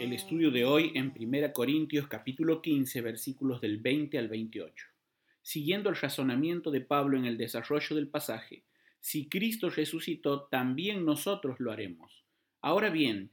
El estudio de hoy en 1 Corintios capítulo 15 versículos del 20 al 28. Siguiendo el razonamiento de Pablo en el desarrollo del pasaje, si Cristo resucitó, también nosotros lo haremos. Ahora bien,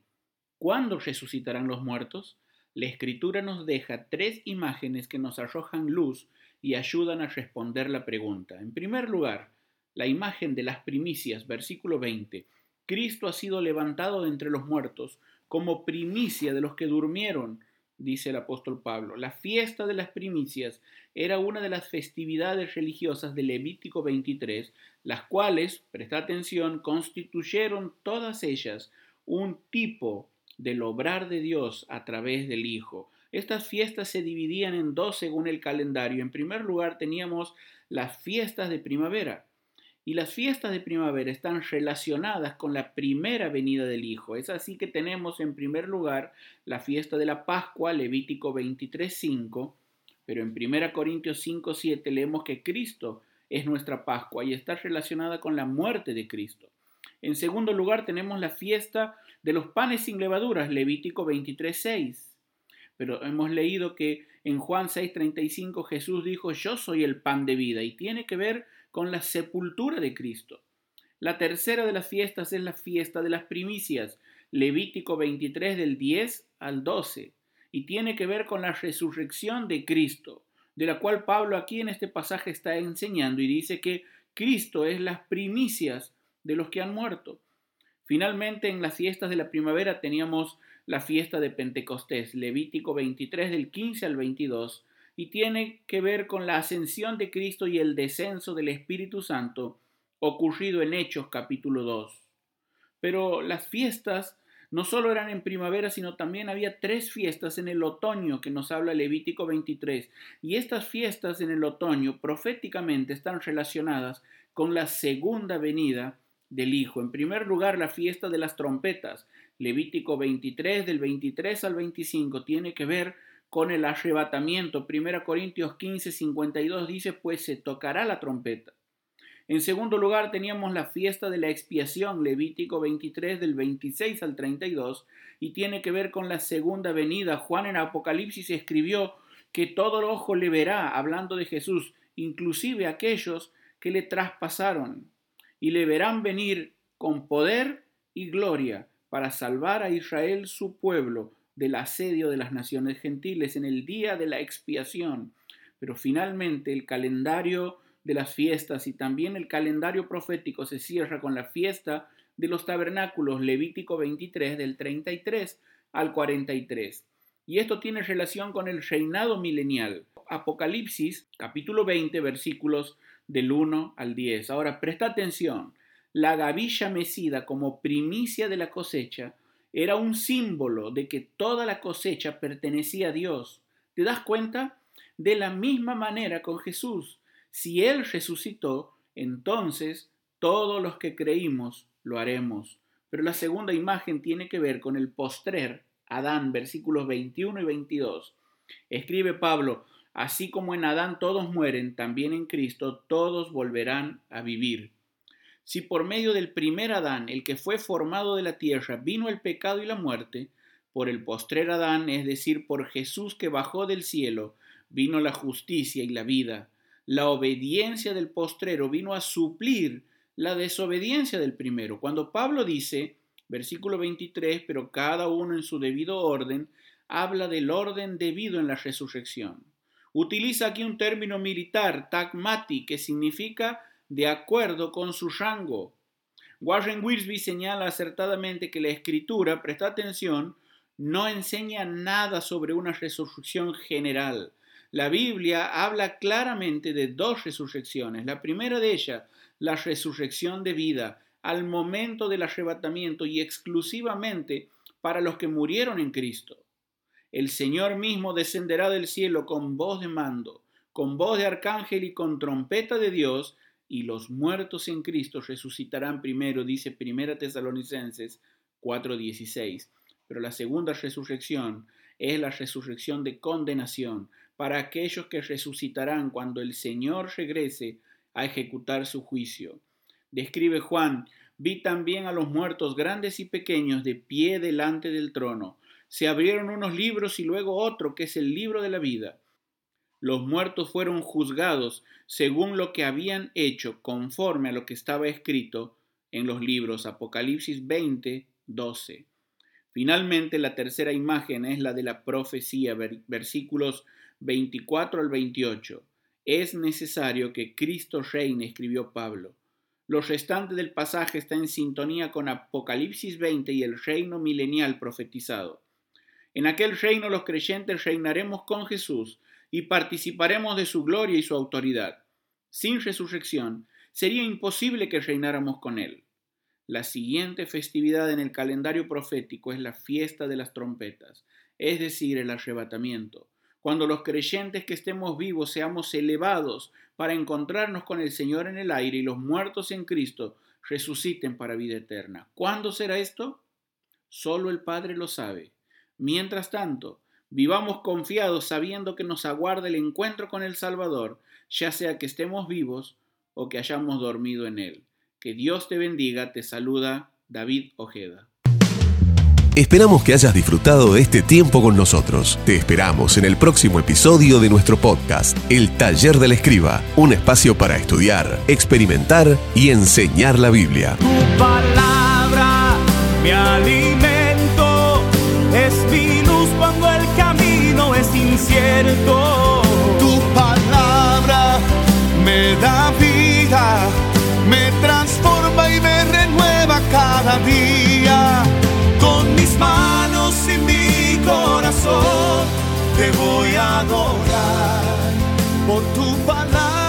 ¿cuándo resucitarán los muertos? La escritura nos deja tres imágenes que nos arrojan luz y ayudan a responder la pregunta. En primer lugar, la imagen de las primicias, versículo 20. Cristo ha sido levantado de entre los muertos como primicia de los que durmieron, dice el apóstol Pablo. La fiesta de las primicias era una de las festividades religiosas de Levítico 23, las cuales, presta atención, constituyeron todas ellas un tipo del obrar de Dios a través del Hijo. Estas fiestas se dividían en dos según el calendario. En primer lugar teníamos las fiestas de primavera, y las fiestas de primavera están relacionadas con la primera venida del Hijo. Es así que tenemos en primer lugar la fiesta de la Pascua, Levítico 23.5, pero en 1 Corintios 5.7 leemos que Cristo es nuestra Pascua y está relacionada con la muerte de Cristo. En segundo lugar tenemos la fiesta de los panes sin levaduras, Levítico 23.6. Pero hemos leído que en Juan 6:35 Jesús dijo, yo soy el pan de vida y tiene que ver con la sepultura de Cristo. La tercera de las fiestas es la fiesta de las primicias, Levítico 23 del 10 al 12, y tiene que ver con la resurrección de Cristo, de la cual Pablo aquí en este pasaje está enseñando y dice que Cristo es las primicias de los que han muerto. Finalmente, en las fiestas de la primavera teníamos la fiesta de Pentecostés, Levítico 23 del 15 al 22, y tiene que ver con la ascensión de Cristo y el descenso del Espíritu Santo ocurrido en Hechos capítulo 2. Pero las fiestas no solo eran en primavera, sino también había tres fiestas en el otoño que nos habla Levítico 23. Y estas fiestas en el otoño proféticamente están relacionadas con la segunda venida del Hijo. En primer lugar, la fiesta de las trompetas. Levítico 23 del 23 al 25 tiene que ver con el arrebatamiento. 1 Corintios 15, 52 dice, pues se tocará la trompeta. En segundo lugar teníamos la fiesta de la expiación, Levítico 23 del 26 al 32, y tiene que ver con la segunda venida. Juan en Apocalipsis escribió que todo el ojo le verá, hablando de Jesús, inclusive aquellos que le traspasaron, y le verán venir con poder y gloria para salvar a Israel su pueblo del asedio de las naciones gentiles en el día de la expiación. Pero finalmente el calendario de las fiestas y también el calendario profético se cierra con la fiesta de los tabernáculos, Levítico 23 del 33 al 43. Y esto tiene relación con el reinado milenial. Apocalipsis capítulo 20 versículos del 1 al 10. Ahora presta atención. La gavilla mecida como primicia de la cosecha era un símbolo de que toda la cosecha pertenecía a Dios. ¿Te das cuenta? De la misma manera con Jesús. Si Él resucitó, entonces todos los que creímos lo haremos. Pero la segunda imagen tiene que ver con el postrer, Adán, versículos 21 y 22. Escribe Pablo, así como en Adán todos mueren, también en Cristo todos volverán a vivir. Si por medio del primer Adán, el que fue formado de la tierra, vino el pecado y la muerte, por el postrer Adán, es decir, por Jesús que bajó del cielo, vino la justicia y la vida. La obediencia del postrero vino a suplir la desobediencia del primero. Cuando Pablo dice, versículo 23, pero cada uno en su debido orden, habla del orden debido en la resurrección. Utiliza aquí un término militar, tagmati, que significa de acuerdo con su rango. Warren Wiersbe señala acertadamente que la escritura, presta atención, no enseña nada sobre una resurrección general. La Biblia habla claramente de dos resurrecciones. La primera de ellas, la resurrección de vida, al momento del arrebatamiento y exclusivamente para los que murieron en Cristo. el Señor mismo descenderá del cielo con voz de mando, con voz de arcángel y con trompeta de Dios, y los muertos en Cristo resucitarán primero, dice Primera Tesalonicenses 4:16. Pero la segunda resurrección es la resurrección de condenación para aquellos que resucitarán cuando el Señor regrese a ejecutar su juicio. Describe Juan, vi también a los muertos grandes y pequeños de pie delante del trono. Se abrieron unos libros y luego otro, que es el libro de la vida. Los muertos fueron juzgados según lo que habían hecho, conforme a lo que estaba escrito en los libros Apocalipsis 20, 12. Finalmente, la tercera imagen es la de la profecía, versículos 24 al 28. Es necesario que Cristo reine, escribió Pablo. Lo restante del pasaje está en sintonía con Apocalipsis 20 y el reino milenial profetizado. En aquel reino los creyentes reinaremos con Jesús y participaremos de su gloria y su autoridad. Sin resurrección, sería imposible que reináramos con Él. La siguiente festividad en el calendario profético es la fiesta de las trompetas, es decir, el arrebatamiento, cuando los creyentes que estemos vivos seamos elevados para encontrarnos con el Señor en el aire y los muertos en Cristo resuciten para vida eterna. ¿Cuándo será esto? Solo el Padre lo sabe. Mientras tanto, vivamos confiados sabiendo que nos aguarda el encuentro con el Salvador, ya sea que estemos vivos o que hayamos dormido en Él. Que Dios te bendiga, te saluda David Ojeda. Esperamos que hayas disfrutado de este tiempo con nosotros. Te esperamos en el próximo episodio de nuestro podcast, El Taller del Escriba, un espacio para estudiar, experimentar y enseñar la Biblia. Tu palabra, mi Tu palabra me da vida me transforma y me renueva cada día. Con mis manos y mi corazón te voy a adorar por tu palabra